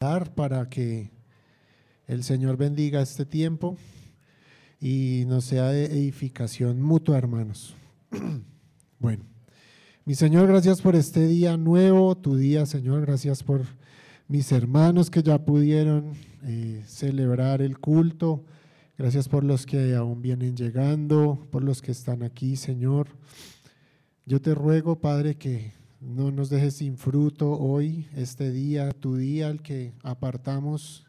para que el Señor bendiga este tiempo y nos sea de edificación mutua, hermanos. Bueno, mi Señor, gracias por este día nuevo, tu día, Señor, gracias por mis hermanos que ya pudieron eh, celebrar el culto, gracias por los que aún vienen llegando, por los que están aquí, Señor. Yo te ruego, Padre, que no nos dejes sin fruto hoy, este día, tu día, el que apartamos,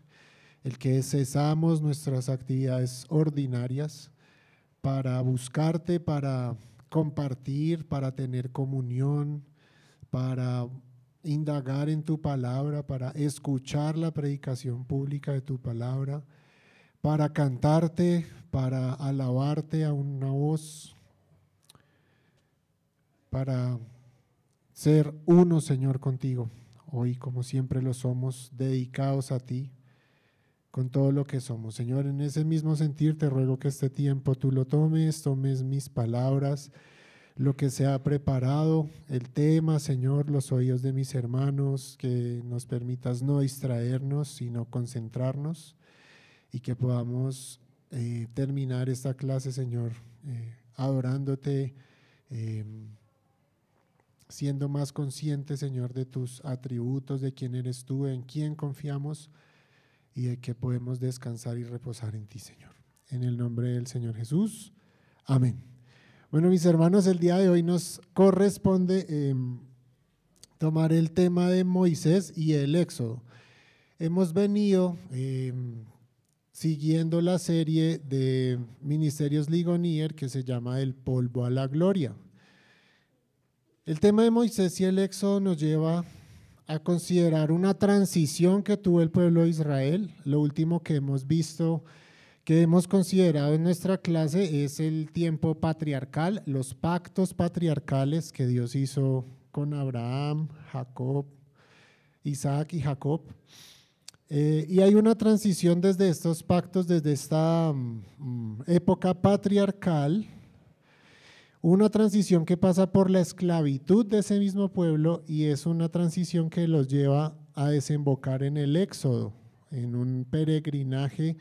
el que cesamos nuestras actividades ordinarias para buscarte, para compartir, para tener comunión, para indagar en tu palabra, para escuchar la predicación pública de tu palabra, para cantarte, para alabarte a una voz, para ser uno, Señor, contigo. Hoy, como siempre lo somos, dedicados a ti con todo lo que somos. Señor, en ese mismo sentir te ruego que este tiempo tú lo tomes, tomes mis palabras, lo que se ha preparado, el tema, Señor, los oídos de mis hermanos, que nos permitas no distraernos, sino concentrarnos y que podamos eh, terminar esta clase, Señor, eh, adorándote. Eh, siendo más consciente, Señor, de tus atributos, de quién eres tú, en quién confiamos y de que podemos descansar y reposar en ti, Señor. En el nombre del Señor Jesús. Amén. Bueno, mis hermanos, el día de hoy nos corresponde em, tomar el tema de Moisés y el Éxodo. Hemos venido em, siguiendo la serie de Ministerios Ligonier que se llama El polvo a la gloria. El tema de Moisés y el Éxodo nos lleva a considerar una transición que tuvo el pueblo de Israel. Lo último que hemos visto, que hemos considerado en nuestra clase es el tiempo patriarcal, los pactos patriarcales que Dios hizo con Abraham, Jacob, Isaac y Jacob. Eh, y hay una transición desde estos pactos, desde esta mm, época patriarcal, una transición que pasa por la esclavitud de ese mismo pueblo y es una transición que los lleva a desembocar en el éxodo, en un peregrinaje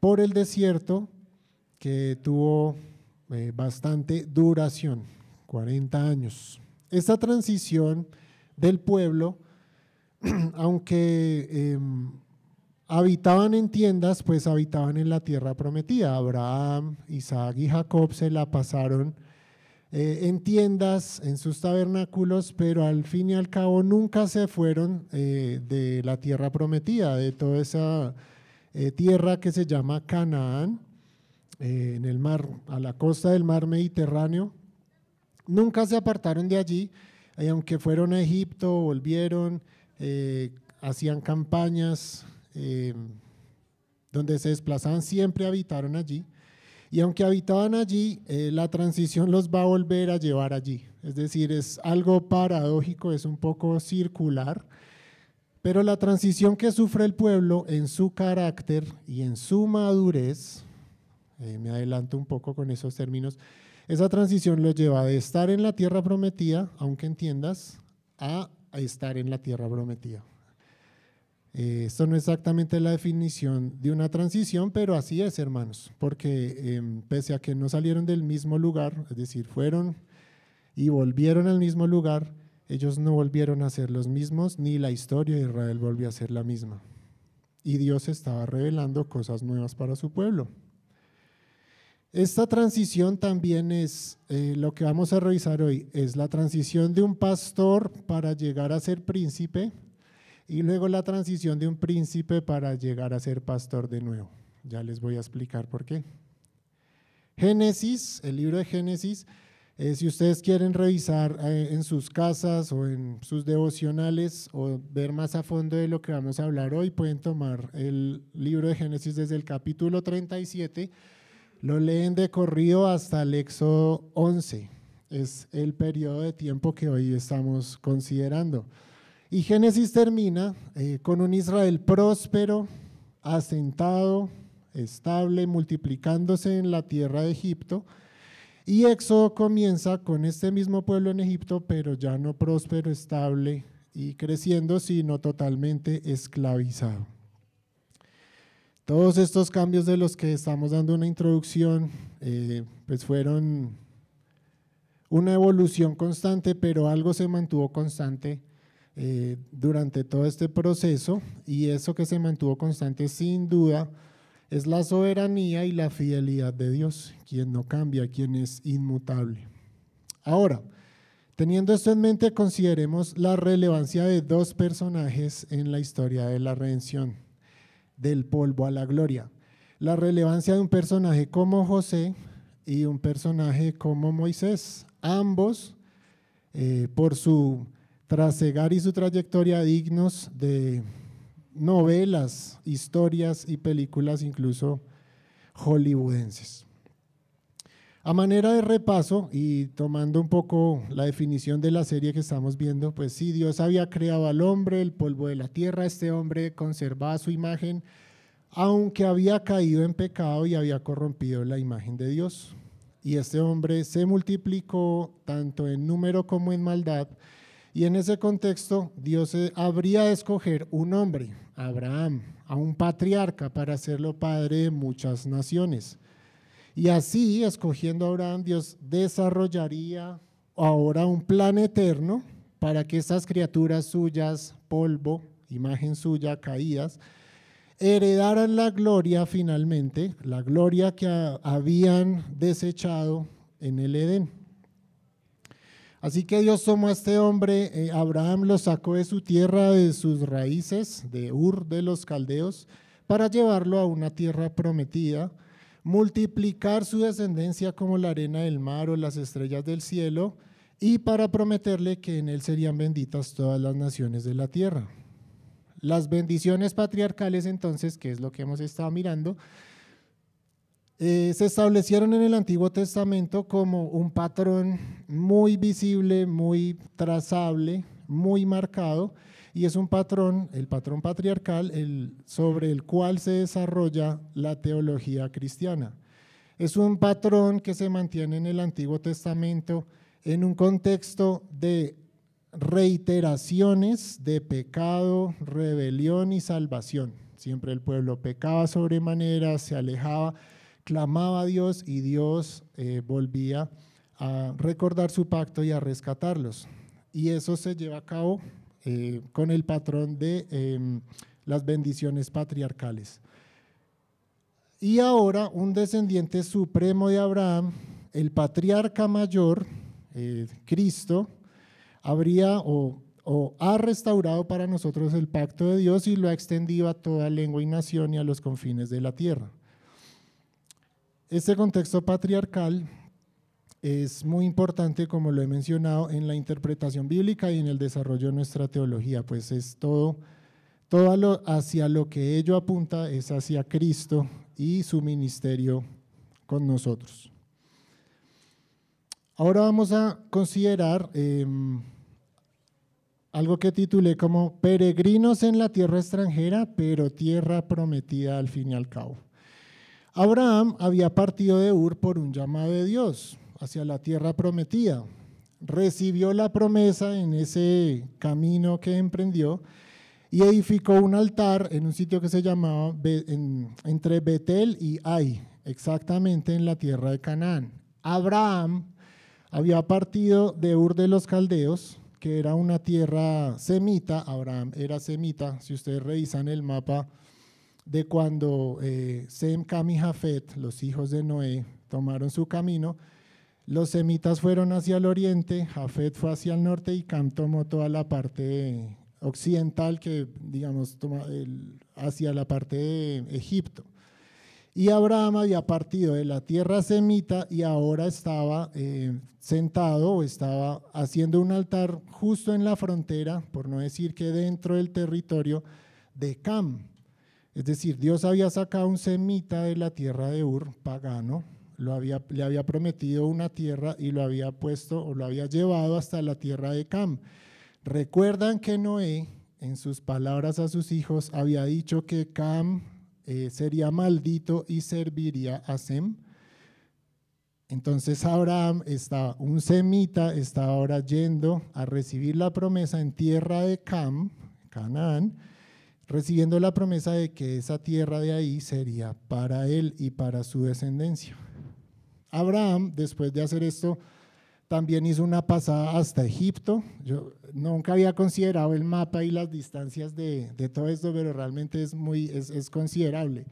por el desierto que tuvo eh, bastante duración, 40 años. Esta transición del pueblo, aunque em, habitaban en tiendas, pues habitaban en la tierra prometida. Abraham, Isaac y Jacob se la pasaron eh, en tiendas, en sus tabernáculos, pero al fin y al cabo nunca se fueron eh, de la tierra prometida, de toda esa eh, tierra que se llama Canaán, en el mar, a la costa del mar Mediterráneo. Nunca se apartaron de allí, y aunque fueron a Egipto, volvieron, hacían campañas donde se desplazaban, siempre habitaron allí. Y aunque habitaban allí, eh, la transición los va a volver a llevar allí. Es decir, es algo paradójico, es un poco circular, pero la transición que sufre el pueblo en su carácter y en su madurez, eh, me adelanto un poco con esos términos, esa transición lo lleva de estar en la tierra prometida, aunque entiendas, a estar en la tierra prometida. Eh, esto no es exactamente la definición de una transición, pero así es, hermanos, porque em, pese a que no salieron del mismo lugar, es decir, fueron y volvieron al mismo lugar, ellos no volvieron a ser los mismos, ni la historia de Israel volvió a ser la misma. Y Dios estaba revelando cosas nuevas para su pueblo. Esta transición también es eh, lo que vamos a revisar hoy, es la transición de un pastor para llegar a ser príncipe, y luego la transición de un príncipe para llegar a ser pastor de nuevo. Ya les voy a explicar por qué. Génesis, el libro de Génesis, eh, si ustedes quieren revisar eh, en sus casas o en sus devocionales o ver más a fondo de lo que vamos a hablar hoy, pueden tomar el libro de Génesis desde el capítulo 37, lo leen de corrido hasta el Éxodo 11. Es el periodo de tiempo que hoy estamos considerando. Y Génesis termina eh, con un Israel próspero, asentado, estable, multiplicándose en la tierra de Egipto. Y Éxodo comienza con este mismo pueblo en Egipto, pero ya no próspero, estable y creciendo, sino totalmente esclavizado. Todos estos cambios de los que estamos dando una introducción, eh, pues fueron una evolución constante, pero algo se mantuvo constante eh, durante todo este proceso y eso que se mantuvo constante sin duda es la soberanía y la fidelidad de Dios, quien no cambia, quien es inmutable. Ahora, teniendo esto en mente, consideremos la relevancia de dos personajes en la historia de la redención del polvo a la gloria. La relevancia de un personaje como José y un personaje como Moisés, ambos eh, por su trasegar y su trayectoria dignos de novelas, historias y películas incluso hollywoodenses. A manera de repaso y tomando un poco la definición de la serie que estamos viendo, pues sí, Dios había creado al hombre, el polvo de la tierra, este hombre conservaba su imagen, aunque había caído en pecado y había corrompido la imagen de Dios. Y este hombre se multiplicó tanto en número como en maldad. Y en ese contexto, Dios habría de escoger un hombre, Abraham, a un patriarca para hacerlo padre de muchas naciones. Y así, escogiendo a Abraham, Dios desarrollaría ahora un plan eterno para que estas criaturas suyas, polvo, imagen suya, caídas, heredaran la gloria finalmente, la gloria que habían desechado en el Edén. Así que Dios tomó a este hombre, eh, Abraham lo sacó de su tierra, de sus raíces, de Ur de los Caldeos, para llevarlo a una tierra prometida multiplicar su descendencia como la arena del mar o las estrellas del cielo, y para prometerle que en él serían benditas todas las naciones de la tierra. Las bendiciones patriarcales entonces, que es lo que hemos estado mirando, eh, se establecieron en el Antiguo Testamento como un patrón muy visible, muy trazable, muy marcado, y es un patrón, el patrón patriarcal, sobre el cual se desarrolla la teología cristiana. Es un patrón que se mantiene en el Antiguo Testamento en un contexto de reiteraciones de pecado, rebelión y salvación. Siempre el pueblo pecaba sobremanera, se alejaba, clamaba a Dios y Dios eh, volvía a recordar su pacto y a rescatarlos. Y eso se lleva a cabo eh, con el patrón de em, las bendiciones patriarcales. Y ahora un descendiente supremo de Abraham, el patriarca mayor, eh, Cristo, habría o, o, ha restaurado para nosotros el pacto de Dios y lo ha extendido a toda lengua y nación y a los confines de la tierra. Este contexto patriarcal es muy importante, como lo he mencionado, en la interpretación bíblica y en el desarrollo de nuestra teología, pues es todo, todo hacia lo que ello apunta es hacia Cristo y su ministerio con nosotros. Ahora vamos a considerar em, algo que titulé como peregrinos en la tierra extranjera, pero tierra prometida al fin y al cabo. Abraham había partido de Ur por un llamado de Dios hacia la tierra prometida. Recibió la promesa en ese camino que emprendió y edificó un altar en un sitio que se llamaba entre Betel y Ai, exactamente en la tierra de Canaán. Abraham había partido de Ur de los Caldeos, que era una tierra semita, Abraham era semita, si ustedes revisan el mapa de cuando eh, Sem, Cam y Jafet, los hijos de Noé, tomaron su camino, los semitas fueron hacia el oriente, Jafet fue hacia el norte y Cam tomó toda la parte occidental, que digamos hacia la parte de Egipto. Y Abraham había partido de la tierra semita y ahora estaba eh, sentado o estaba haciendo un altar justo en la frontera, por no decir que dentro del territorio de Cam. Es decir, Dios había sacado un semita de la tierra de Ur, pagano, le había prometido una tierra y lo había puesto o lo había llevado hasta la tierra de Cam. Recuerdan que Noé, en sus palabras a sus hijos, había dicho que Cam eh, sería maldito y serviría a Sem. Entonces Abraham un semita, está ahora yendo a recibir la promesa en tierra de Cam, Canaán, recibiendo la promesa de que esa tierra de ahí sería para él y para su descendencia. Abraham, después de hacer esto, también hizo una pasada hasta Egipto. Yo nunca había considerado el mapa y las distancias de, todo esto, pero realmente es, muy, es, considerable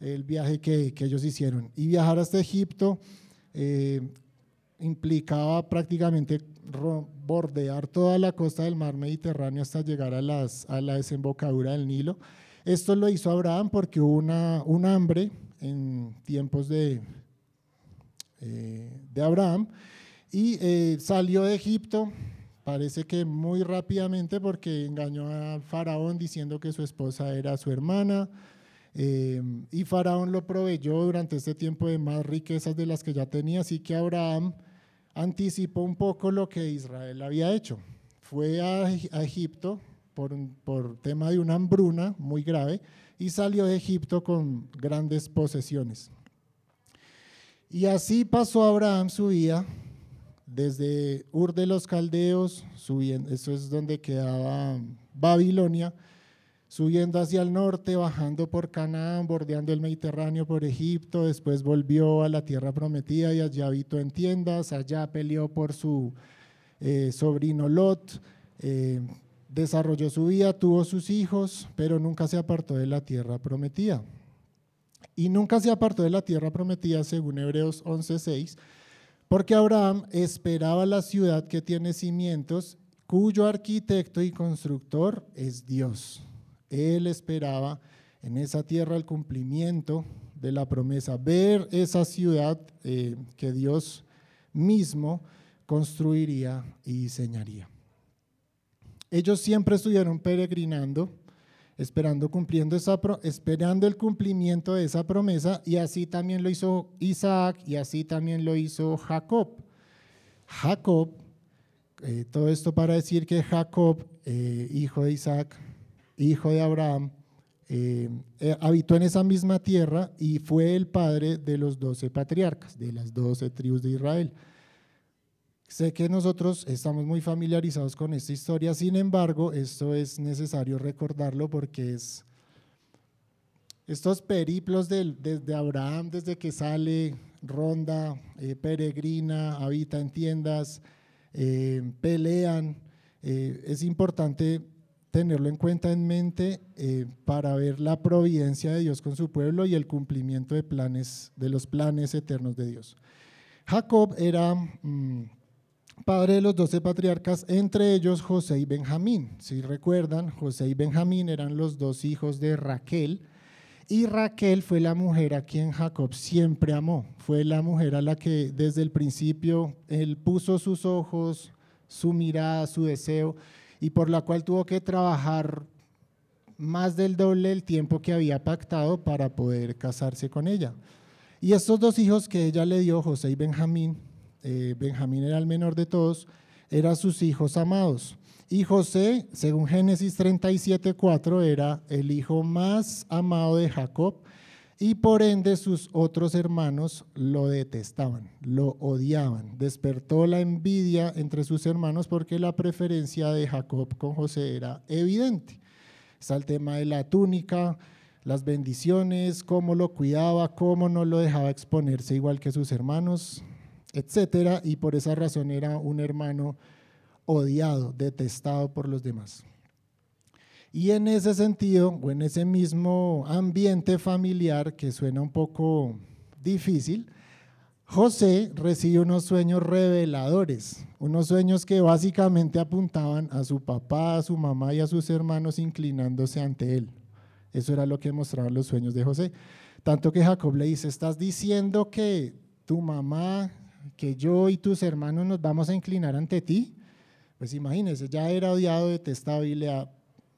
el viaje que, ellos hicieron. Y viajar hasta Egipto eh, implicaba prácticamente bordear toda la costa del mar Mediterráneo hasta llegar a, las, a la desembocadura del Nilo. Esto lo hizo Abraham porque hubo una, un hambre en tiempos de, eh, de Abraham y eh, salió de Egipto, parece que muy rápidamente porque engañó a Faraón diciendo que su esposa era su hermana. Eh, y Faraón lo proveyó durante este tiempo de más riquezas de las que ya tenía, así que Abraham anticipó un poco lo que Israel había hecho. Fue a, Egipto por, por tema de una hambruna muy grave y salió de Egipto con grandes posesiones. Y así pasó Abraham su vida desde Ur de los Caldeos, subiendo, eso es donde quedaba Babilonia, subiendo hacia el norte, bajando por Canaán, bordeando el Mediterráneo por Egipto, después volvió a la tierra prometida y allá habitó en tiendas, allá peleó por su eh, sobrino Lot, eh, desarrolló su vida, tuvo sus hijos, pero nunca se apartó de la tierra prometida. Y nunca se apartó de la tierra prometida, según Hebreos 11:6, porque Abraham esperaba la ciudad que tiene cimientos, cuyo arquitecto y constructor es Dios. Él esperaba en esa tierra el cumplimiento de la promesa, ver esa ciudad eh, que Dios mismo construiría y diseñaría. Ellos siempre estuvieron peregrinando, esperando, cumpliendo esa, esperando el cumplimiento de esa promesa, y así también lo hizo Isaac y así también lo hizo Jacob. Jacob, eh, todo esto para decir que Jacob, eh, hijo de Isaac, hijo de Abraham, eh, eh, habitó en esa misma tierra y fue el padre de los doce patriarcas, de las doce tribus de Israel. Sé que nosotros estamos muy familiarizados con esta historia, sin embargo, esto es necesario recordarlo porque es estos periplos desde Abraham, desde que sale, ronda, eh, peregrina, habita en tiendas, pelean. es importante tenerlo en cuenta en mente eh, para ver la providencia de Dios con su pueblo y el cumplimiento de, planes, de los planes eternos de Dios. Jacob era mm, padre de los doce patriarcas, entre ellos José y Benjamín. Si recuerdan, José y Benjamín eran los dos hijos de Raquel. Y Raquel fue la mujer a quien Jacob siempre amó. Fue la mujer a la que desde el principio él puso sus ojos, su mirada, su deseo y por la cual tuvo que trabajar más del doble del tiempo que había pactado para poder casarse con ella. Y estos dos hijos que ella le dio, José y Benjamín, eh, Benjamín era el menor de todos, eran sus hijos amados. Y José, según Génesis 37:4, era el hijo más amado de Jacob y por ende sus otros hermanos lo detestaban, lo odiaban. Despertó la envidia entre sus hermanos porque la preferencia de Jacob con José era evidente. Está el tema de la túnica, las bendiciones, cómo lo cuidaba, cómo no lo dejaba exponerse igual que sus hermanos, etcétera, y por esa razón era un hermano odiado, detestado por los demás. Y en ese sentido, o en ese mismo ambiente familiar que suena un poco difícil, José recibe unos sueños reveladores, unos sueños que básicamente apuntaban a su papá, a su mamá y a sus hermanos inclinándose ante él. Eso era lo que mostraban los sueños de José. Tanto que Jacob le dice, estás diciendo que tu mamá, que yo y tus hermanos nos vamos a inclinar ante ti. Pues imagínese, ya era odiado, detestado y le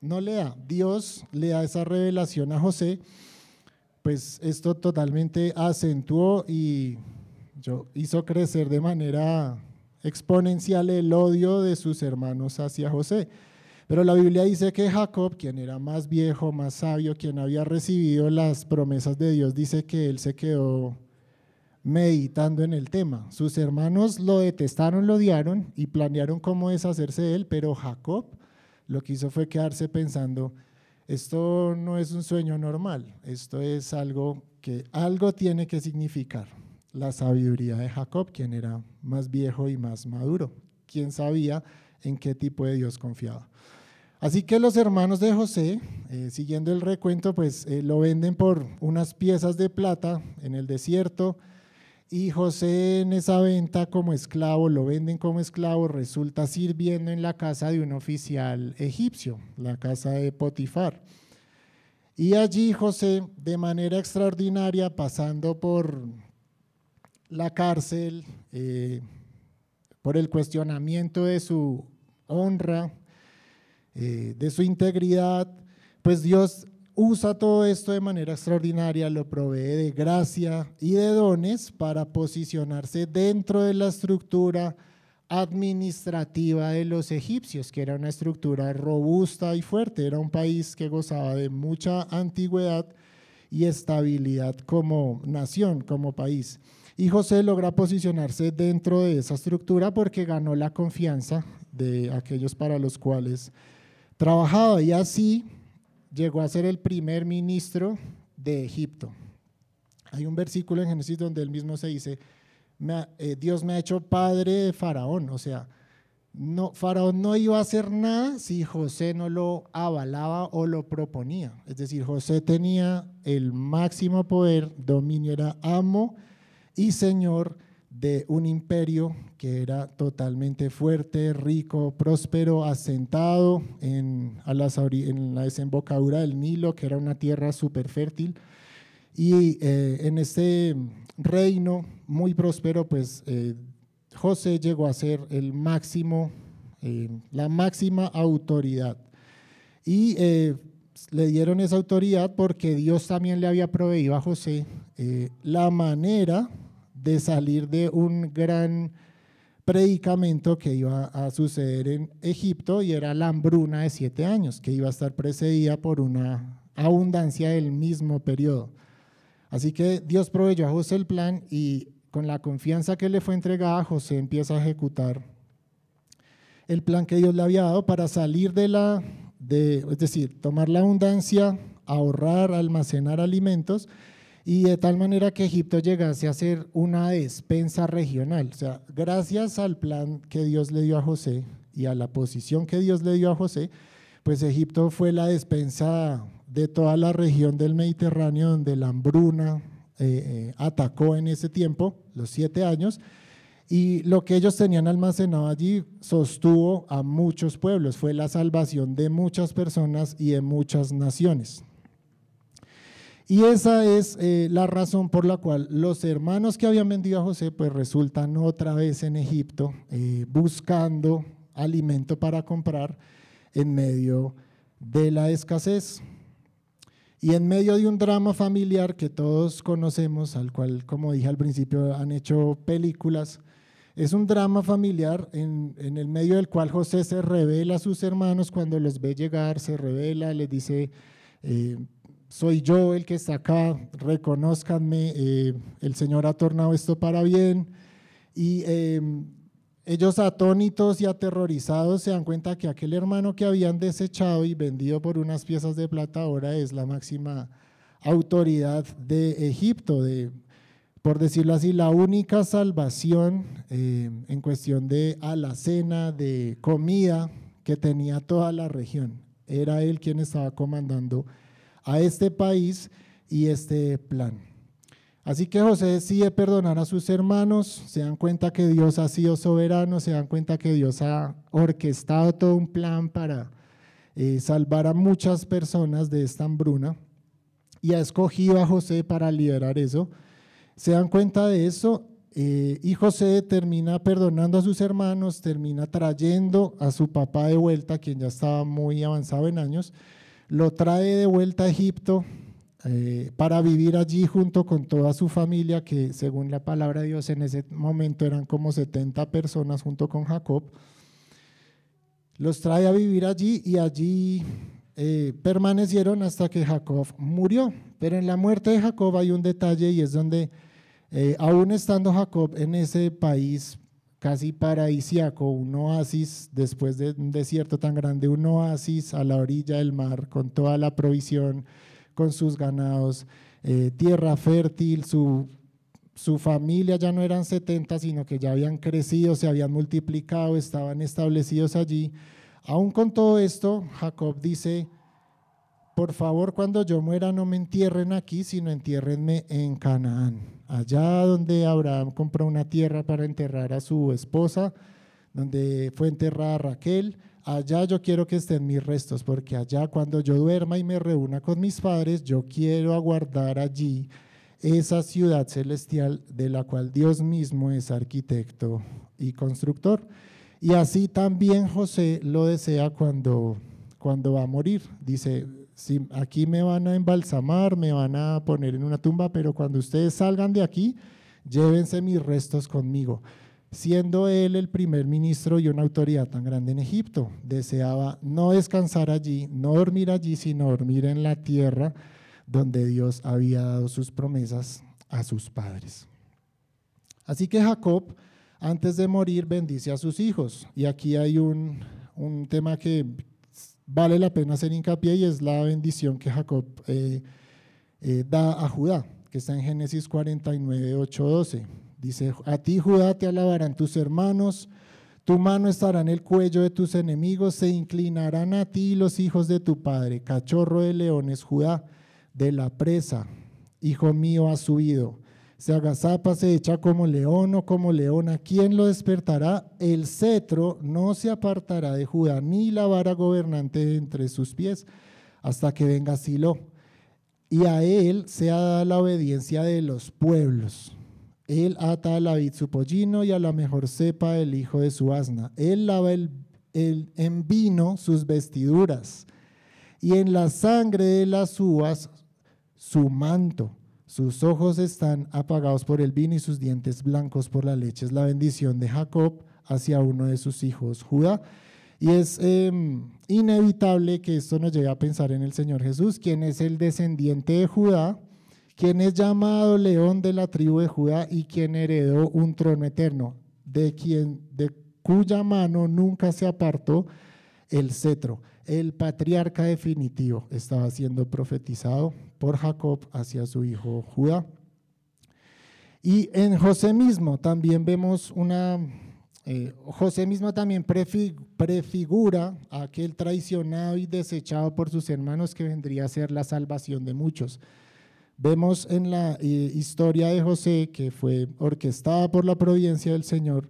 no le da. Dios le da esa revelación a José, pues esto totalmente acentuó y hizo crecer de manera exponencial el odio de sus hermanos hacia José. Pero la Biblia dice que Jacob, quien era más viejo, más sabio, quien había recibido las promesas de Dios, dice que él se quedó meditando en el tema. Sus hermanos lo detestaron, lo odiaron y planearon cómo deshacerse de él, pero Jacob lo que hizo fue quedarse pensando, esto no es un sueño normal, esto es algo que algo tiene que significar. La sabiduría de Jacob, quien era más viejo y más maduro, quien sabía en qué tipo de Dios confiaba. Así que los hermanos de José, eh, siguiendo el recuento, pues eh, lo venden por unas piezas de plata en el desierto y José en esa venta como esclavo, lo venden como esclavo, resulta sirviendo en la casa de un oficial egipcio, la casa de Potifar. Y allí José, de manera extraordinaria, pasando por la cárcel, eh, por el cuestionamiento de su honra, eh, de su integridad, pues Dios usa todo esto de manera extraordinaria, lo provee de gracia y de dones para posicionarse dentro de la estructura administrativa de los egipcios, que era una estructura robusta y fuerte, era un país que gozaba de mucha antigüedad y estabilidad como nación, como país. Y José logra posicionarse dentro de esa estructura porque ganó la confianza de aquellos para los cuales trabajaba y así llegó a ser el primer ministro de Egipto. Hay un versículo en Génesis donde él mismo se dice, eh, Dios me ha hecho padre de Faraón, o sea, no, Faraón no iba a hacer nada si José no lo avalaba o lo proponía. Es decir, José tenía el máximo poder, dominio, era amo y señor de un imperio que era totalmente fuerte, rico, próspero, asentado en, en la desembocadura del Nilo, que era una tierra súper fértil. Y eh, en este reino muy próspero, pues eh, José llegó a ser el máximo, eh, la máxima autoridad. Y le dieron esa autoridad porque Dios también le había proveído a José la manera de salir de un gran predicamento que iba a suceder en Egipto y era la hambruna de siete años, que iba a estar precedida por una abundancia del mismo periodo. Así que Dios proveyó a José el plan y con la confianza que le fue entregada, José empieza a ejecutar el plan que Dios le había dado para salir de la, de, es decir, tomar la abundancia, ahorrar, almacenar alimentos y de tal manera que Egipto llegase a ser una despensa regional. O sea, gracias al plan que Dios le dio a José y a la posición que Dios le dio a José, pues Egipto fue la despensa de toda la región del Mediterráneo donde la hambruna eh, eh, atacó en ese tiempo, los siete años, y lo que ellos tenían almacenado allí sostuvo a muchos pueblos, fue la salvación de muchas personas y de muchas naciones. Y esa es eh, la razón por la cual los hermanos que habían vendido a José, pues resultan otra vez en Egipto eh, buscando alimento para comprar en medio de la escasez. Y en medio de un drama familiar que todos conocemos, al cual, como dije al principio, han hecho películas, es un drama familiar en, el medio del cual José se revela a sus hermanos cuando los ve llegar, se revela, les dice, eh, soy yo el que está acá, reconozcanme, eh, el Señor ha tornado esto para bien. Y em, ellos atónitos y aterrorizados se dan cuenta que aquel hermano que habían desechado y vendido por unas piezas de plata ahora es la máxima autoridad de Egipto, de, por decirlo así, la única salvación em, en cuestión de alacena, de comida que tenía toda la región. Era él quien estaba comandando a este país y este plan. Así que José decide perdonar a sus hermanos, se dan cuenta que Dios ha sido soberano, se dan cuenta que Dios ha orquestado todo un plan para eh, salvar a muchas personas de esta hambruna y ha escogido a José para liberar eso. Se dan cuenta de eso eh, y José termina perdonando a sus hermanos, termina trayendo a su papá de vuelta, quien ya estaba muy avanzado en años, lo trae de vuelta a Egipto eh, para vivir allí junto con toda su familia, que según la palabra de Dios en ese momento eran como 70 personas junto con Jacob. Los trae a vivir allí y allí eh, permanecieron hasta que Jacob murió. Pero en la muerte de Jacob hay un detalle y es donde Eh, aún estando Jacob en ese país casi paradisiaco, un oasis después de un desierto tan grande, un oasis a la orilla del mar con toda la provisión, con sus ganados, eh, tierra fértil, su, su familia ya no eran 70, sino que ya habían crecido, se habían multiplicado, estaban establecidos allí. Aún con todo esto, Jacob dice, por favor, cuando yo muera no me entierren aquí, sino entiérrenme en Canaán allá donde Abraham compró una tierra para enterrar a su esposa, donde fue enterrada Raquel, allá yo quiero que estén mis restos, porque allá cuando yo duerma y me reúna con mis padres, yo quiero aguardar allí esa ciudad celestial de la cual Dios mismo es arquitecto y constructor. Y así también José lo desea cuando, cuando va a morir. Dice, si aquí me van a embalsamar, me van a poner en una tumba, pero cuando ustedes salgan de aquí, llévense mis restos conmigo. Siendo él el primer ministro y una autoridad tan grande en Egipto, deseaba no descansar allí, no dormir allí, sino dormir en la tierra donde Dios había dado sus promesas a sus padres. Así que Jacob, antes de morir, bendice a sus hijos. Y aquí hay un, un tema que, vale la pena hacer hincapié y es la bendición que Jacob eh, eh, da a Judá, que está en Génesis 49, 8, 12. Dice, a ti Judá te alabarán tus hermanos, tu mano estará en el cuello de tus enemigos, se inclinarán a ti los hijos de tu padre, cachorro de leones, Judá, de la presa, hijo mío ha subido se agazapa, se echa como león o como leona. ¿Quién lo despertará? El cetro no se apartará de Judá, ni la vara gobernante entre sus pies, hasta que venga Silo. Y a él se ha dado la obediencia de los pueblos. Él ata a la vid su pollino y a la mejor cepa el hijo de su asna. Él lava el, en vino sus vestiduras y en la sangre de las uvas su manto sus ojos están apagados por el vino y sus dientes blancos por la leche. Es la bendición de Jacob hacia uno de sus hijos, Judá. Y es em, inevitable que esto nos llegue a pensar en el Señor Jesús, quien es el descendiente de Judá, quien es llamado león de la tribu de Judá y quien heredó un trono eterno, de, quien, de cuya mano nunca se apartó el cetro. El patriarca definitivo estaba siendo profetizado por Jacob hacia su hijo Judá. Y en José mismo también vemos una, eh, José mismo también prefigura a aquel traicionado y desechado por sus hermanos que vendría a ser la salvación de muchos. Vemos en la eh, historia de José, que fue orquestada por la providencia del Señor,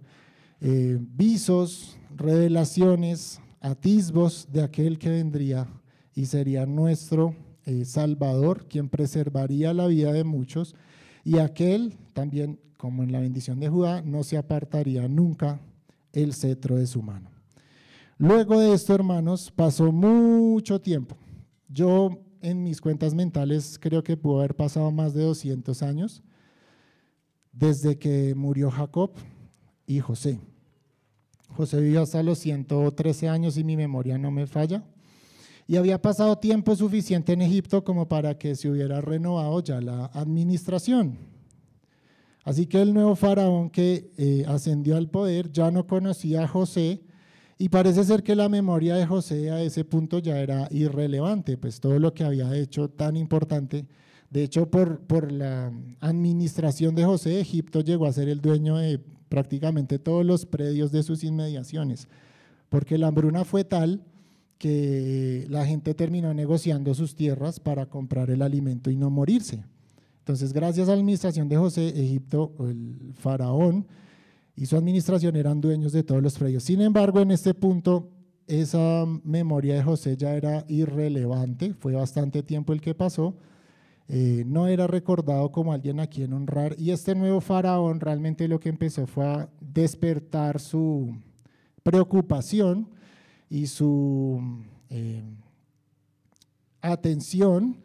eh, visos, revelaciones, atisbos de aquel que vendría y sería nuestro eh, Salvador, quien preservaría la vida de muchos, y aquel también, como en la bendición de Judá, no se apartaría nunca el cetro de su mano. Luego de esto, hermanos, pasó mucho tiempo. Yo en mis cuentas mentales creo que pudo haber pasado más de 200 años desde que murió Jacob y José. José vivió hasta los 113 años y mi memoria no me falla. Y había pasado tiempo suficiente en Egipto como para que se hubiera renovado ya la administración. Así que el nuevo faraón que eh, ascendió al poder ya no conocía a José y parece ser que la memoria de José a ese punto ya era irrelevante, pues todo lo que había hecho tan importante. De hecho, por, por la administración de José, Egipto llegó a ser el dueño de prácticamente todos los predios de sus inmediaciones, porque la hambruna fue tal que la gente terminó negociando sus tierras para comprar el alimento y no morirse. Entonces, gracias a la administración de José, Egipto, el faraón y su administración eran dueños de todos los predios. Sin embargo, en este punto, esa memoria de José ya era irrelevante, fue bastante tiempo el que pasó, eh, no era recordado como alguien a quien honrar y este nuevo faraón realmente lo que empezó fue a despertar su preocupación y su eh, atención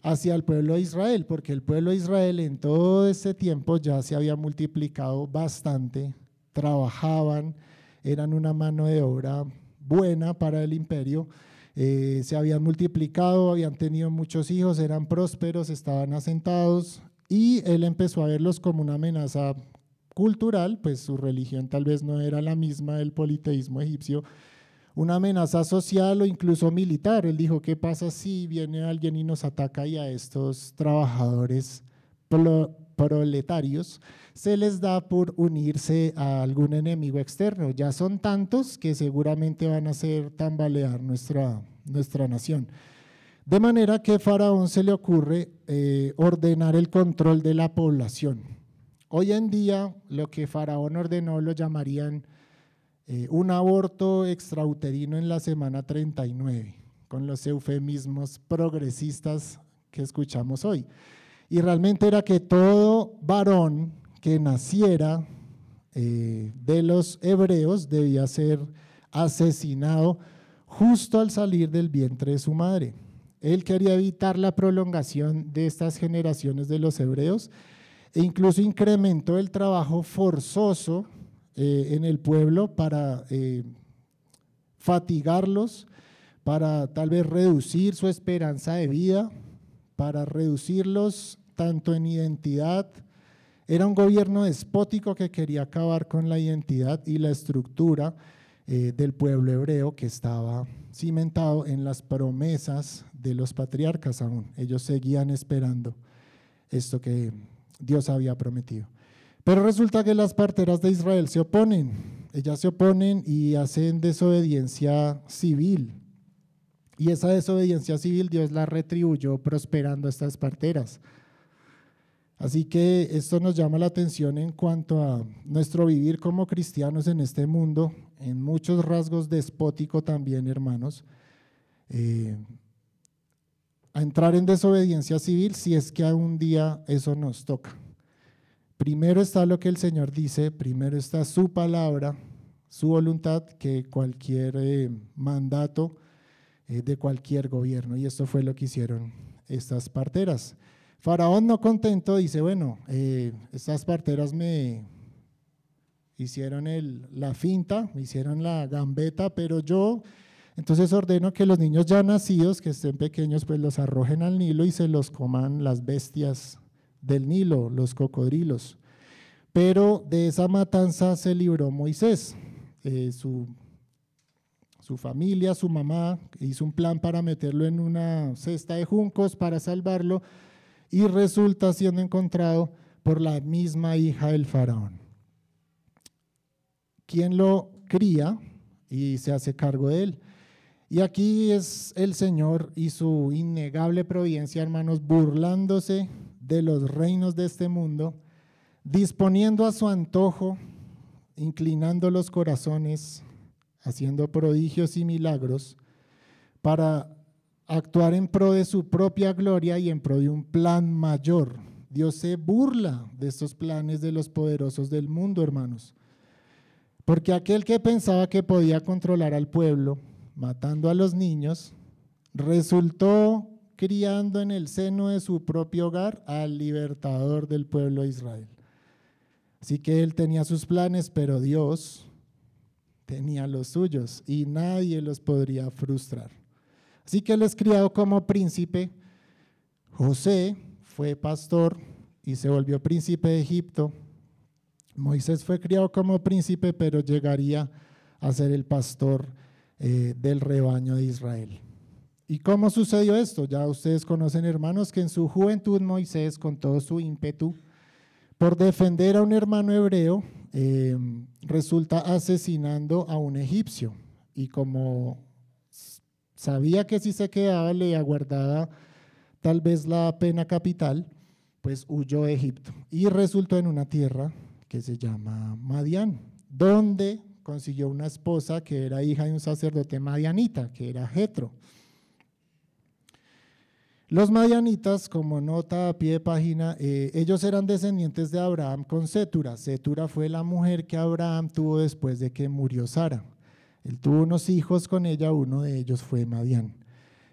hacia el pueblo de Israel, porque el pueblo de Israel en todo ese tiempo ya se había multiplicado bastante, trabajaban, eran una mano de obra buena para el imperio, eh, se habían multiplicado, habían tenido muchos hijos, eran prósperos, estaban asentados y él empezó a verlos como una amenaza cultural, pues su religión tal vez no era la misma del politeísmo egipcio, una amenaza social o incluso militar. Él dijo, ¿qué pasa si viene alguien y nos ataca y a estos trabajadores proletarios se les da por unirse a algún enemigo externo? Ya son tantos que seguramente van a hacer tambalear nuestra, nuestra nación. De manera que a Faraón se le ocurre eh, ordenar el control de la población. Hoy en día lo que Faraón ordenó lo llamarían eh, un aborto extrauterino en la semana 39, con los eufemismos progresistas que escuchamos hoy. Y realmente era que todo varón que naciera eh, de los hebreos debía ser asesinado justo al salir del vientre de su madre. Él quería evitar la prolongación de estas generaciones de los hebreos e incluso incrementó el trabajo forzoso eh, en el pueblo para eh, fatigarlos, para tal vez reducir su esperanza de vida, para reducirlos tanto en identidad. Era un gobierno despótico que quería acabar con la identidad y la estructura eh, del pueblo hebreo que estaba cimentado en las promesas de los patriarcas aún. Ellos seguían esperando esto que Dios había prometido. Pero resulta que las parteras de Israel se oponen. Ellas se oponen y hacen desobediencia civil. Y esa desobediencia civil Dios la retribuyó prosperando a estas parteras. Así que esto nos llama la atención en cuanto a nuestro vivir como cristianos en este mundo, en muchos rasgos despótico también, hermanos, eh, a entrar en desobediencia civil si es que algún día eso nos toca. Primero está lo que el Señor dice, primero está su palabra, su voluntad, que cualquier eh, mandato eh, de cualquier gobierno. Y esto fue lo que hicieron estas parteras. Faraón no contento dice, bueno, eh, estas parteras me hicieron la finta, me hicieron la gambeta, pero yo entonces ordeno que los niños ya nacidos, que estén pequeños, pues los arrojen al Nilo y se los coman las bestias del Nilo, los cocodrilos. Pero de esa matanza se libró Moisés, eh, su su familia, su mamá, hizo un plan para meterlo en una cesta de juncos para salvarlo, y resulta siendo encontrado por la misma hija del faraón, quien lo cría y se hace cargo de él. Y aquí es el Señor y su innegable providencia, hermanos, burlándose de los reinos de este mundo, disponiendo a su antojo, inclinando los corazones, haciendo prodigios y milagros para actuar en pro de su propia gloria y en pro de un plan mayor. Dios se burla de estos planes de los poderosos del mundo, hermanos. Porque aquel que pensaba que podía controlar al pueblo, matando a los niños, resultó criando en el seno de su propio hogar al libertador del pueblo de Israel. Así que él tenía sus planes, pero Dios tenía los suyos y nadie los podría frustrar. Así que él es criado como príncipe. José fue pastor y se volvió príncipe de Egipto. Moisés fue criado como príncipe, pero llegaría a ser el pastor eh, del rebaño de Israel. ¿Y cómo sucedió esto? Ya ustedes conocen, hermanos, que en su juventud Moisés, con todo su ímpetu, por defender a un hermano hebreo, eh, resulta asesinando a un egipcio. Y como sabía que si se quedaba le aguardaba tal vez la pena capital, pues huyó a Egipto y resultó en una tierra que se llama Madián, donde consiguió una esposa que era hija de un sacerdote madianita, que era Jetro. Los madianitas, como nota a pie de página, eh, ellos eran descendientes de Abraham con Setura. Setura fue la mujer que Abraham tuvo después de que murió Sara. Él tuvo unos hijos con ella, uno de ellos fue Madián.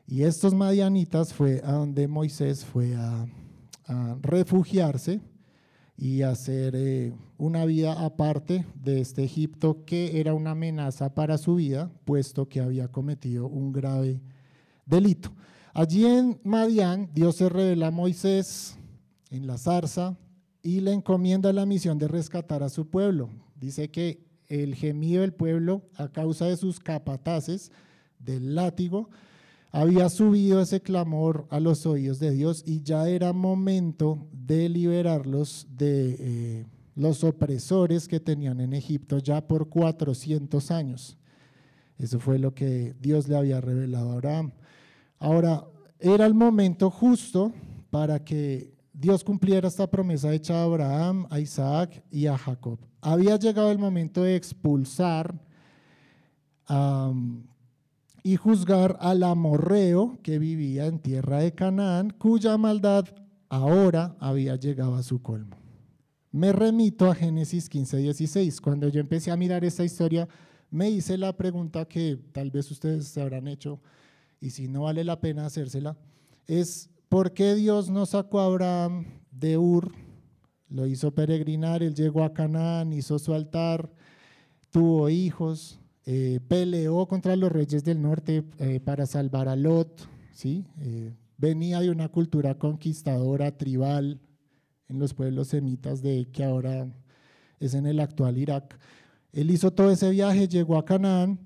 Y estos madianitas fue a donde Moisés fue a, refugiarse y hacer eh, una vida aparte de este Egipto que era una amenaza para su vida, puesto que había cometido un grave delito. Allí en Madián, Dios se revela a Moisés, en la zarza y le encomienda la misión de rescatar a su pueblo. Dice que el gemido del pueblo, a causa de sus capataces del látigo, había subido ese clamor a los oídos de Dios y ya era momento de liberarlos de eh, los opresores que tenían en Egipto ya por 400 años. Eso fue lo que Dios le había revelado a Abraham. Ahora, era el momento justo para que Dios cumpliera esta promesa hecha a Abraham, a Isaac y a Jacob. Había llegado el momento de expulsar y juzgar al amorreo que vivía en tierra de Canaán, cuya maldad ahora había llegado a su colmo. Me remito a Génesis 15, 16. Cuando yo empecé a mirar esta historia, me hice la pregunta que tal vez ustedes se habrán hecho, y si no vale la pena hacérsela, es ¿por qué Dios no sacó a Abraham de Ur? Lo hizo peregrinar, él llegó a Canaán, hizo su altar, tuvo hijos, eh, peleó contra los reyes del norte eh, para salvar a Lot, ¿sí? Eh, venía de una cultura conquistadora, tribal, en los pueblos semitas de que ahora es en el actual Irak. Él hizo todo ese viaje, llegó a Canaán.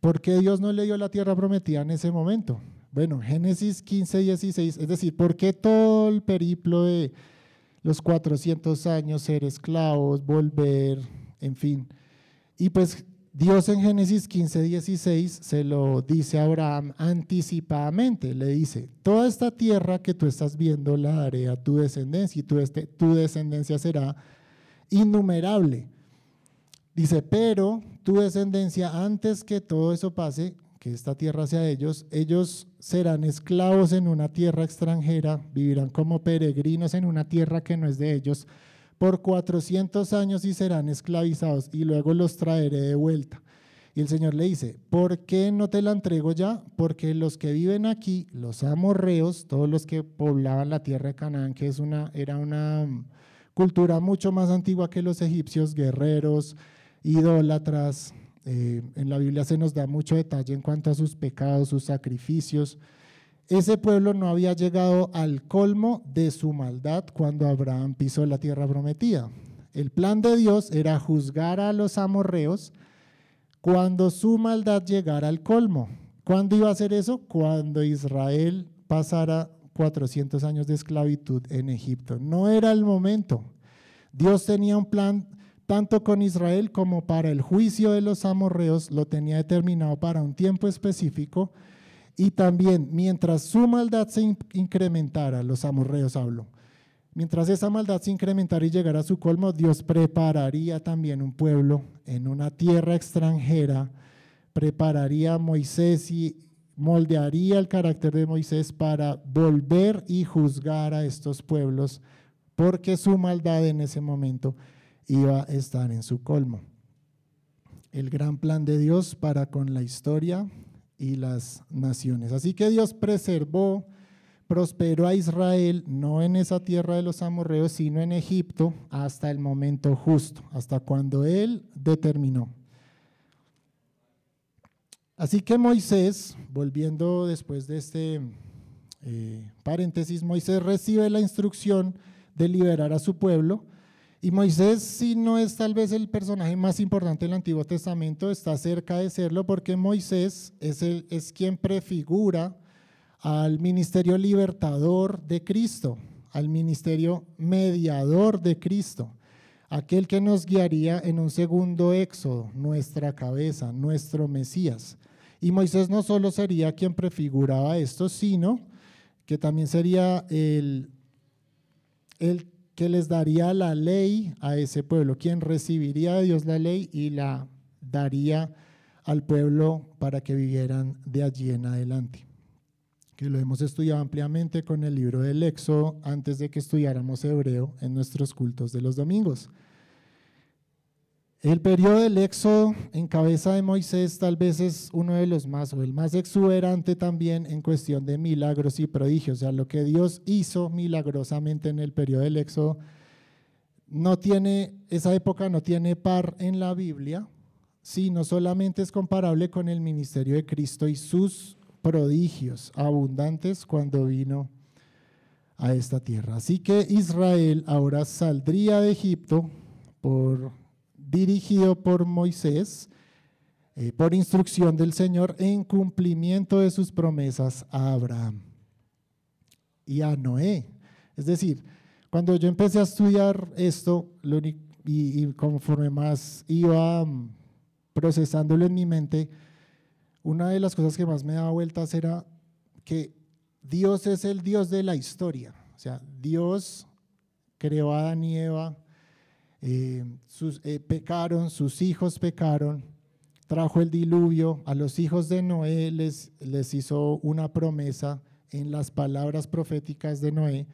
¿Por qué Dios no le dio la tierra prometida en ese momento? Bueno, Génesis 15, 16, es decir, ¿por qué todo el periplo de los 400 años, ser esclavos, volver, en fin? Y pues Dios en Génesis 15, 16 se lo dice a Abraham anticipadamente, le dice, toda esta tierra que tú estás viendo la daré a tu descendencia y tu, este, tu descendencia será innumerable. Dice, pero tu descendencia, antes que todo eso pase, que esta tierra sea de ellos, ellos serán esclavos en una tierra extranjera, vivirán como peregrinos en una tierra que no es de ellos, por 400 años y serán esclavizados y luego los traeré de vuelta. Y el Señor le dice, ¿por qué no te la entrego ya? Porque los que viven aquí, los amorreos, todos los que poblaban la tierra de Canaán, que es una, era una cultura mucho más antigua que los egipcios, guerreros, idólatras. Eh, en la Biblia se nos da mucho detalle en cuanto a sus pecados, sus sacrificios. Ese pueblo no había llegado al colmo de su maldad cuando Abraham pisó la tierra prometida. El plan de Dios era juzgar a los amorreos cuando su maldad llegara al colmo. ¿Cuándo iba a hacer eso? Cuando Israel pasara 400 años de esclavitud en Egipto. No era el momento. Dios tenía un plan tanto con Israel como para el juicio de los amorreos, lo tenía determinado para un tiempo específico y también, mientras su maldad se incrementara, los amorreos hablo, mientras esa maldad se incrementara y llegara a su colmo, Dios prepararía también un pueblo en una tierra extranjera, prepararía a Moisés y moldearía el carácter de Moisés para volver y juzgar a estos pueblos, porque su maldad en ese momento iba a estar en su colmo. El gran plan de Dios para con la historia y las naciones. Así que Dios preservó, prosperó a Israel, no en esa tierra de los amorreos, sino en Egipto, hasta el momento justo, hasta cuando Él determinó. Así que Moisés, volviendo después de este eh, paréntesis, Moisés recibe la instrucción de liberar a su pueblo y Moisés, si no es tal vez el personaje más importante del Antiguo Testamento, está cerca de serlo porque Moisés es, el, es quien prefigura al ministerio libertador de Cristo, al ministerio mediador de Cristo, aquel que nos guiaría en un segundo éxodo, nuestra cabeza, nuestro Mesías. Y Moisés no solo sería quien prefiguraba esto, sino que también sería el, el que les daría la ley a ese pueblo, quien recibiría de Dios la ley y la daría al pueblo para que vivieran de allí en adelante. Que lo hemos estudiado ampliamente con el libro del Éxodo antes de que estudiáramos hebreo en nuestros cultos de los domingos. El periodo del Éxodo en cabeza de Moisés tal vez es uno de los más o el más exuberante también en cuestión de milagros y prodigios. O sea, lo que Dios hizo milagrosamente en el periodo del Éxodo no tiene, esa época no tiene par en la Biblia, sino solamente es comparable con el ministerio de Cristo y sus prodigios abundantes cuando vino a esta tierra. Así que Israel ahora saldría de Egipto por, dirigido por Moisés, eh, por instrucción del Señor, en cumplimiento de sus promesas a Abraham y a Noé. Es decir, cuando yo empecé a estudiar esto, y, y conforme más iba procesándolo en mi mente, una de las cosas que más me daba vueltas era que Dios es el Dios de la historia. O sea, Dios creó a Adán y Eva, eh, sus, eh, pecaron, sus hijos pecaron, trajo el diluvio, a los hijos de Noé les, les hizo una promesa en las palabras proféticas de Noé.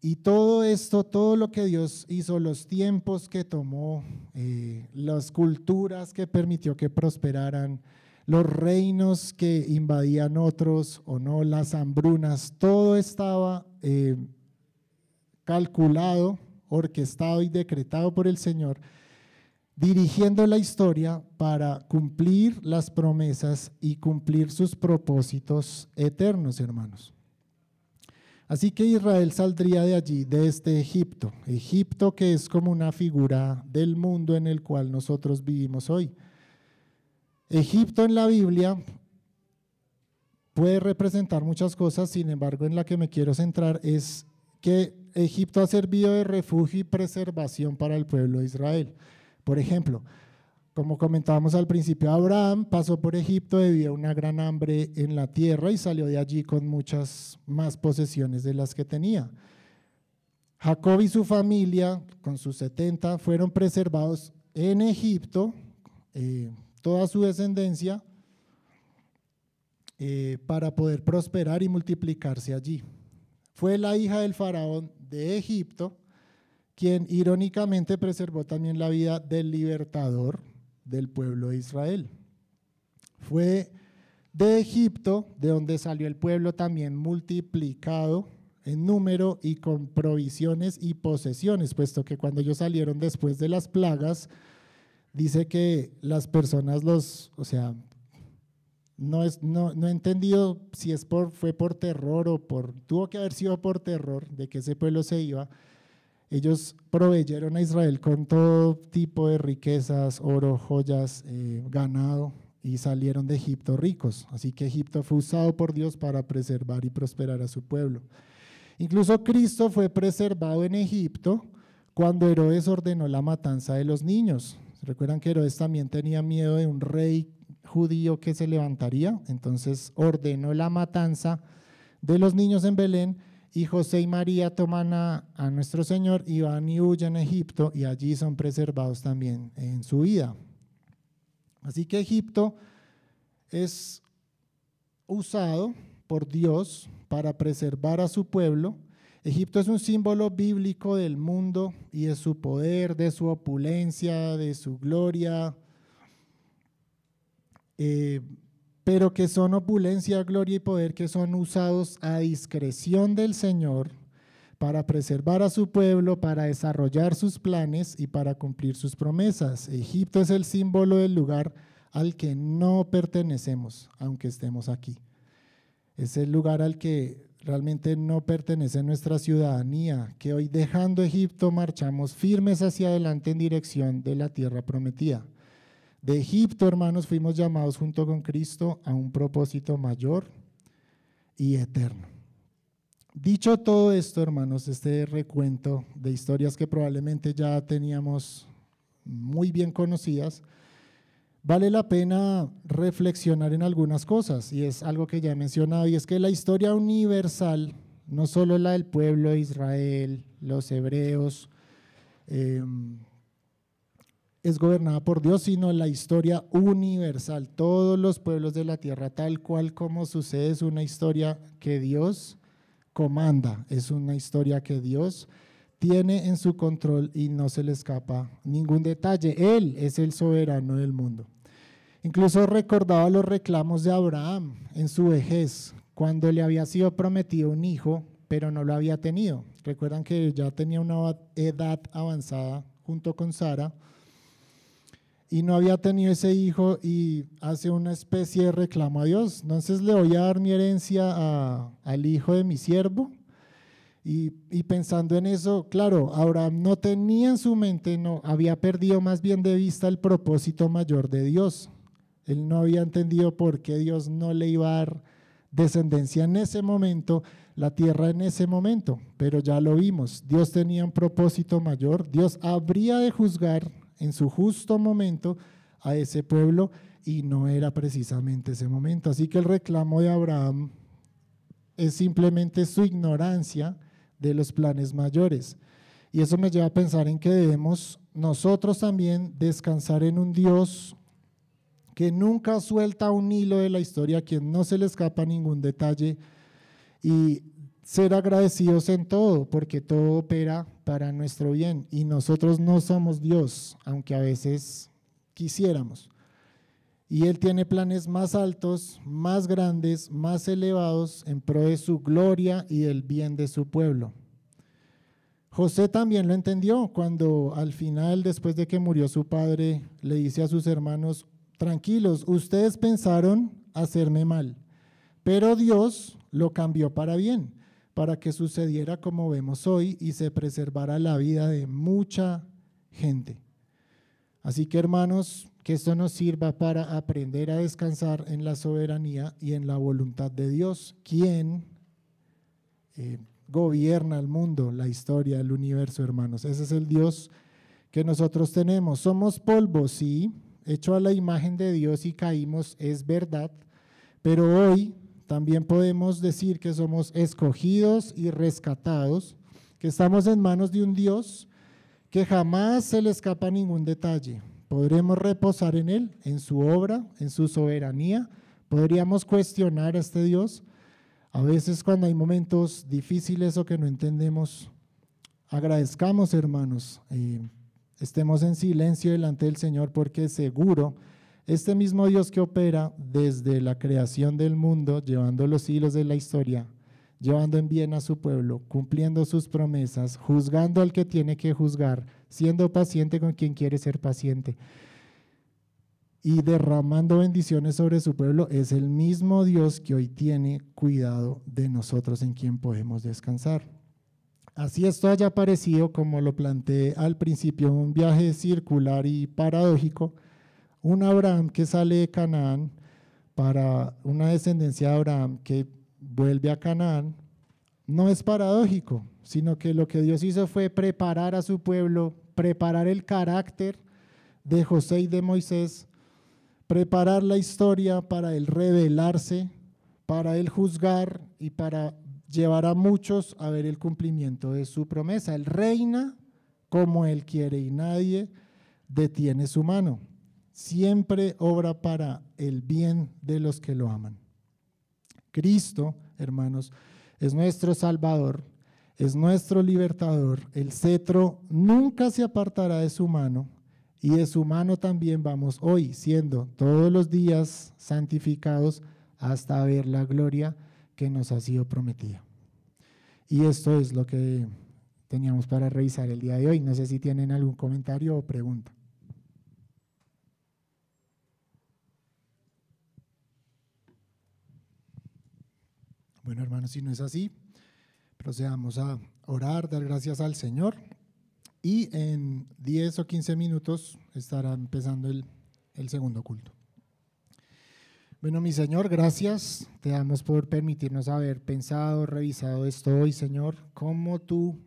Y todo esto, todo lo que Dios hizo, los tiempos que tomó, eh, las culturas que permitió que prosperaran, los reinos que invadían otros o no, las hambrunas, todo estaba calculado, orquestado y decretado por el Señor, dirigiendo la historia para cumplir las promesas y cumplir sus propósitos eternos, hermanos. Así que Israel saldría de allí, de este Egipto, Egipto que es como una figura del mundo en el cual nosotros vivimos hoy. Egipto en la Biblia puede representar muchas cosas, sin embargo en la que me quiero centrar es que Egipto ha servido de refugio y preservación para el pueblo de Israel. Por ejemplo, como comentábamos al principio, Abraham pasó por Egipto debido a una gran hambre en la tierra y salió de allí con muchas más posesiones de las que tenía. Jacob y su familia, con sus 70, fueron preservados en Egipto. Eh, toda su descendencia eh, para poder prosperar y multiplicarse allí. Fue la hija del faraón de Egipto quien irónicamente preservó también la vida del libertador del pueblo de Israel. Fue de Egipto, de donde salió el pueblo también multiplicado en número y con provisiones y posesiones, puesto que cuando ellos salieron después de las plagas, dice que las personas los, o sea, no, es, he entendido si es fue por terror o por, tuvo que haber sido por terror de que ese pueblo se iba. Ellos proveyeron a Israel con todo tipo de riquezas, oro, joyas, eh, ganado, y salieron de Egipto ricos. Así que Egipto fue usado por Dios para preservar y prosperar a su pueblo. Incluso Cristo fue preservado en Egipto cuando Herodes ordenó la matanza de los niños. Recuerdan que Herodes también tenía miedo de un rey judío que se levantaría, entonces ordenó la matanza de los niños en Belén y José y María toman a, nuestro Señor y van y huyen a Egipto y allí son preservados también en su vida. Así que Egipto es usado por Dios para preservar a su pueblo. Egipto es un símbolo bíblico del mundo y de su poder, de su opulencia, de su gloria, eh, pero que son opulencia, gloria y poder que son usados a discreción del Señor para preservar a su pueblo, para desarrollar sus planes y para cumplir sus promesas. Egipto es el símbolo del lugar al que no pertenecemos, aunque estemos aquí. Es el lugar al que realmente no pertenece nuestra ciudadanía, que hoy dejando Egipto marchamos firmes hacia adelante en dirección de la tierra prometida. De Egipto, hermanos, fuimos llamados junto con Cristo a un propósito mayor y eterno. Dicho todo esto, hermanos, este recuento de historias que probablemente ya teníamos muy bien conocidas, vale la pena reflexionar en algunas cosas, y es algo que ya he mencionado, y es que la historia universal, no solo la del pueblo de Israel, los hebreos, em, es gobernada por Dios, sino la historia universal. Todos los pueblos de la tierra, tal cual como sucede, es una historia que Dios comanda, es una historia que Dios tiene en su control y no se le escapa ningún detalle. Él es el soberano del mundo. Incluso recordaba los reclamos de Abraham en su vejez, cuando le había sido prometido un hijo, pero no lo había tenido. Recuerdan que ya tenía una edad avanzada junto con Sara y no había tenido ese hijo y hace una especie de reclamo a Dios. Entonces le voy a dar mi herencia al hijo de mi siervo Y, pensando en eso, claro, Abraham no tenía en su mente, no, había perdido más bien de vista el propósito mayor de Dios. Él no había entendido por qué Dios no le iba a dar descendencia en ese momento, la tierra en ese momento, pero ya lo vimos, Dios tenía un propósito mayor, Dios habría de juzgar en su justo momento a ese pueblo y no era precisamente ese momento. Así que el reclamo de Abraham es simplemente su ignorancia de los planes mayores. Y eso me lleva a pensar en que debemos nosotros también descansar en un Dios que nunca suelta un hilo de la historia, a quien no se le escapa ningún detalle y ser agradecidos en todo, porque todo opera para nuestro bien y nosotros no somos Dios, aunque a veces quisiéramos. Y Él tiene planes más altos, más grandes, más elevados en pro de su gloria y del bien de su pueblo. José también lo entendió cuando al final, después de que murió su padre, le dice a sus hermanos, tranquilos, ustedes pensaron hacerme mal, pero Dios lo cambió para bien, para que sucediera como vemos hoy y se preservara la vida de mucha gente. Así que hermanos, que esto nos sirva para aprender a descansar en la soberanía y en la voluntad de Dios, quien eh, gobierna el mundo, la historia, el universo, hermanos. Ese es el Dios que nosotros tenemos. Somos polvo, sí, hecho a la imagen de Dios y caímos, es verdad, pero hoy también podemos decir que somos escogidos y rescatados, que estamos en manos de un Dios que jamás se le escapa ningún detalle. Podremos reposar en Él, en su obra, en su soberanía. Podríamos cuestionar a este Dios. A veces cuando hay momentos difíciles o que no entendemos, agradezcamos hermanos, y estemos en silencio delante del Señor porque seguro este mismo Dios que opera desde la creación del mundo, llevando los hilos de la historia, llevando en bien a su pueblo, cumpliendo sus promesas, juzgando al que tiene que juzgar, siendo paciente con quien quiere ser paciente y derramando bendiciones sobre su pueblo, es el mismo Dios que hoy tiene cuidado de nosotros en quien podemos descansar. Así esto haya parecido, como lo planteé al principio, un viaje circular y paradójico, un Abraham que sale de Canaán para una descendencia de Abraham que vuelve a Canaán, no es paradójico, sino que lo que Dios hizo fue preparar a su pueblo, preparar el carácter de José y de Moisés, preparar la historia para él revelarse, para él juzgar y para llevar a muchos a ver el cumplimiento de su promesa. Él reina como él quiere y nadie detiene su mano. Siempre obra para el bien de los que lo aman. Cristo, hermanos, es nuestro Salvador, es nuestro libertador. El cetro nunca se apartará de su mano y de su mano también vamos hoy, siendo todos los días santificados hasta ver la gloria que nos ha sido prometida. Y esto es lo que teníamos para revisar el día de hoy. No sé si tienen algún comentario o pregunta. Bueno, hermanos, si no es así, procedamos a orar, dar gracias al Señor y en 10 o 15 minutos estará empezando el, segundo culto. Bueno, mi Señor, gracias. Te damos por permitirnos haber pensado, revisado esto hoy, Señor, cómo tú